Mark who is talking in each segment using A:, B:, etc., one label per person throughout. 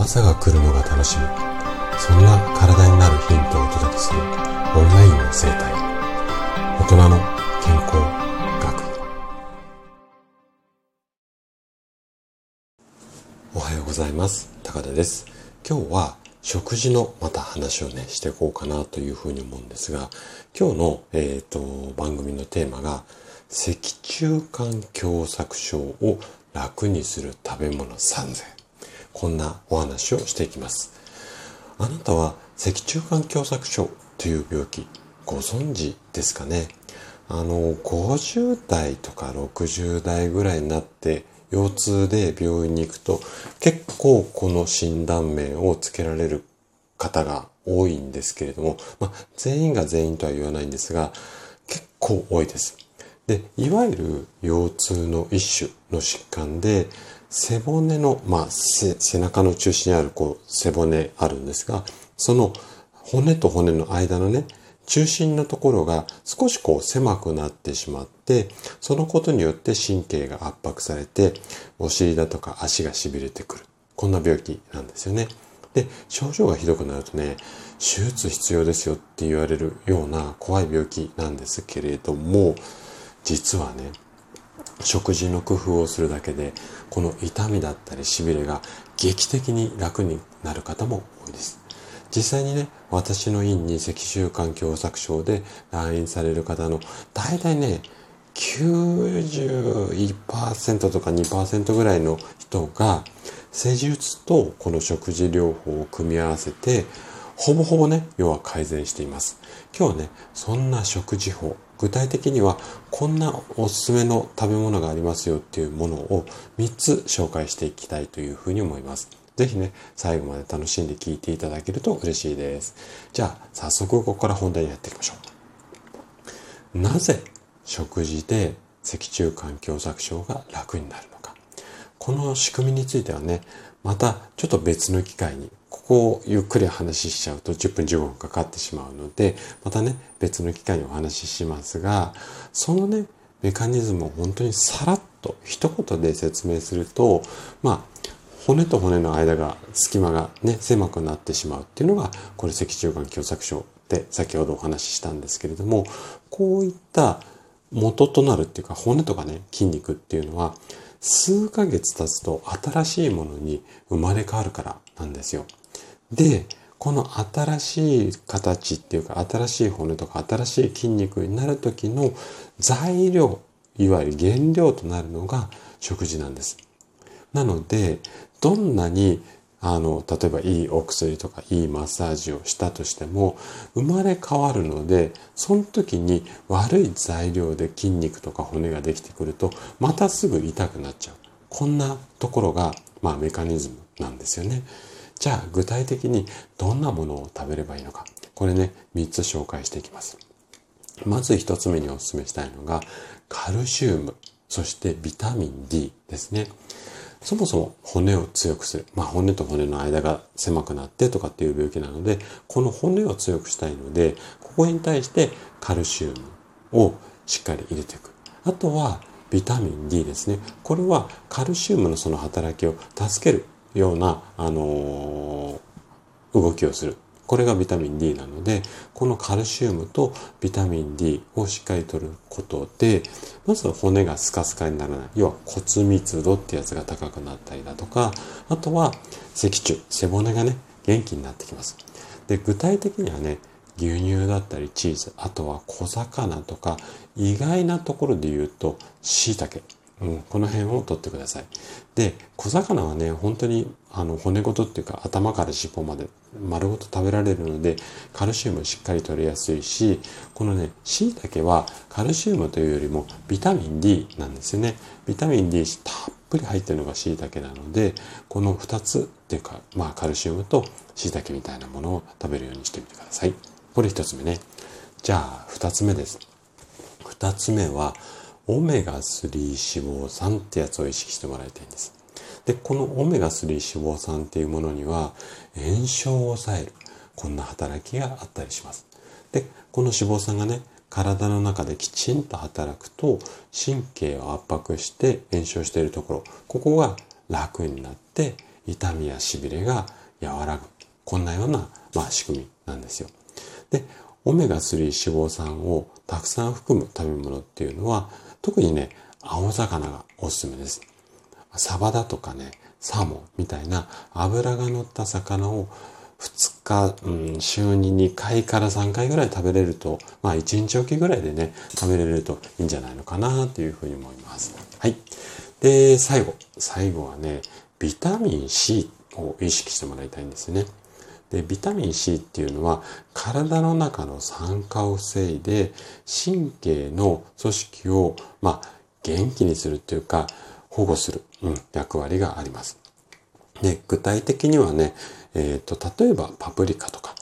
A: 朝が来るのが楽しみ。そんな体になるヒントをお届けするオンラインの生態。大人の健康学。おはようございます。高田です。今日は食事のまた話をねしていこうかなというふうに思うんですが今日の、えーと、番組のテーマが脊柱管狭窄症を楽にする食べ物3選。こんなお話をしていきます。あなたは脊柱管狭窄症という病気ご存知ですかね？あの、50代とか60代ぐらいになって腰痛で病院に行くと結構この診断名をつけられる方が多いんですけれども、まあ、全員が全員とは言わないんですが結構多いです。で、いわゆる腰痛の一種の疾患で背骨の、まあ、背中の中心にあるこう背骨あるんですが、その骨と骨の間のね、中心のところが少しこう狭くなってしまって、そのことによって神経が圧迫されて、お尻だとか足が痺れてくる。こんな病気なんですよね。で、症状がひどくなるとね、手術必要ですよって言われるような怖い病気なんですけれども、実はね、食事の工夫をするだけでこの痛みだったりしびれが劇的に楽になる方も多いです。実際にね私の院に脊柱管狭窄症で来院される方の大体ね91%とか2%ぐらいの人が施術とこの食事療法を組み合わせてほぼほぼね要は改善しています今日はねそんな食事法具体的にはこんなおすすめの食べ物がありますよっていうものを3つ紹介していきたいというふうに思います。ぜひね、最後まで楽しんで聞いていただけると嬉しいです。じゃあ、早速ここから本題にやっていきましょう。なぜ食事で脊柱管狭窄症が楽になるのか。この仕組みについてはね、またちょっと別の機会にここをゆっくり話しちゃうと10分15分かかってしまうので、またね、別の機会にお話ししますが、そのね、メカニズムを本当にさらっと一言で説明すると、まあ、骨と骨の間が、隙間がね、狭くなってしまうっていうのが、これ脊柱管狭窄症で先ほどお話ししたんですけれども、こういった元となるっていうか骨とかね、筋肉っていうのは、数ヶ月経つと新しいものに生まれ変わるからなんですよ。で、この新しい形っていうか新しい骨とか新しい筋肉になる時の材料、いわゆる原料となるのが食事なんです。なので、どんなにあの、例えばいいお薬とかいいマッサージをしたとしても、生まれ変わるので、その時に悪い材料で筋肉とか骨ができてくると、またすぐ痛くなっちゃう。こんなところが、まあメカニズムなんですよね。じゃあ具体的にどんなものを食べればいいのか。これね、3つ紹介していきます。まず1つ目にお勧めしたいのが、カルシウム、そしてビタミン D ですね。そもそも骨を強くする。まあ骨と骨の間が狭くなってとかっていう病気なので、この骨を強くしたいので、ここに対してカルシウムをしっかり入れていく。あとはビタミン D ですね。これはカルシウムのその働きを助けるような、あのー、動きをする。これがビタミン D なので、このカルシウムとビタミン D をしっかりとることで、まず骨がスカスカにならない。要は骨密度ってやつが高くなったりだとか、あとは脊柱、背骨がね、元気になってきます。で、具体的にはね、牛乳だったりチーズ、あとは小魚とか、意外なところで言うと、椎茸。うん、この辺を取ってください。で、小魚はね、本当にあの骨ごとっていうか頭から尻尾まで丸ごと食べられるので、カルシウムしっかり取りやすいし、このね、椎茸はカルシウムというよりもビタミン D なんですよね。ビタミン D たっぷり入ってるのが椎茸なので、この2つっていうか、まあカルシウムと椎茸みたいなものを食べるようにしてみてください。これ1つ目ね。じゃあ2つ目です。2つ目は、オメガ3脂肪酸ってやつを意識してもらいたいんです。で、このオメガ3脂肪酸っていうものには炎症を抑える、こんな働きがあったりします。で、この脂肪酸がね、体の中できちんと働くと神経を圧迫して炎症しているところ、ここが楽になって痛みや痺れが和らぐ。こんなような、まあ、仕組みなんですよ。で、オメガ3脂肪酸をたくさん含む食べ物っていうのは、特にね、青魚がおすすめです。サバだとかね、サーモンみたいな脂が乗った魚を2日、うん、週に2回から3回ぐらい食べれると、まあ1日おきぐらいでね、食べれるといいんじゃないのかなというふうに思います。はい。で、最後。最後はね、ビタミン C を意識してもらいたいんですね。で、ビタミン C っていうのは体の中の酸化を防いで神経の組織を、まあ、元気にするっていうか保護する、うん、役割があります。で、具体的にはね、えっ、ー、と、例えばパプリカとか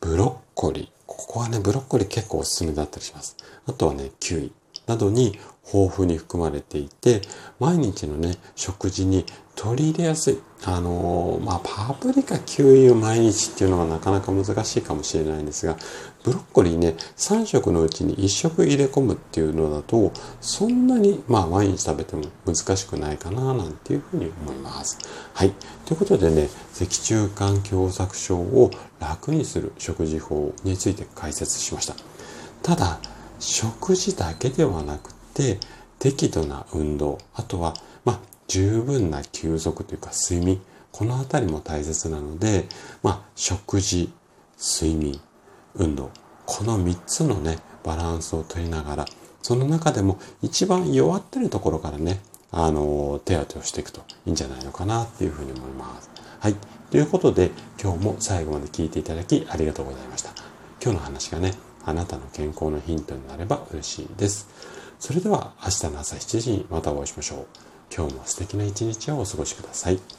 A: ブロッコリー。ここはね、ブロッコリー結構おすすめだったりします。あとはね、キウイなどに豊富に含まれていて、毎日のね、食事に取り入れやすい。あのー、まあ、パプリカ、キウイを毎日っていうのはなかなか難しいかもしれないんですが、ブロッコリーね、3食のうちに1食入れ込むっていうのだと、そんなに、まあ、毎日食べても難しくないかな、なんていうふうに思います。はい。ということでね、脊柱管狭窄症を楽にする食事法について解説しました。ただ、食事だけではなくて、適度な運動、あとは、まあ、十分な休息というか睡眠、このあたりも大切なので、まあ、食事、睡眠、運動、この3つのね、バランスを取りながら、その中でも一番弱ってるところからね、あの、手当てをしていくといいんじゃないのかなっていうふうに思います。はい。ということで、今日も最後まで聞いていただきありがとうございました。今日の話がね、あなたの健康のヒントになれば嬉しいです。それでは明日の朝7時にまたお会いしましょう。今日も素敵な一日をお過ごしください。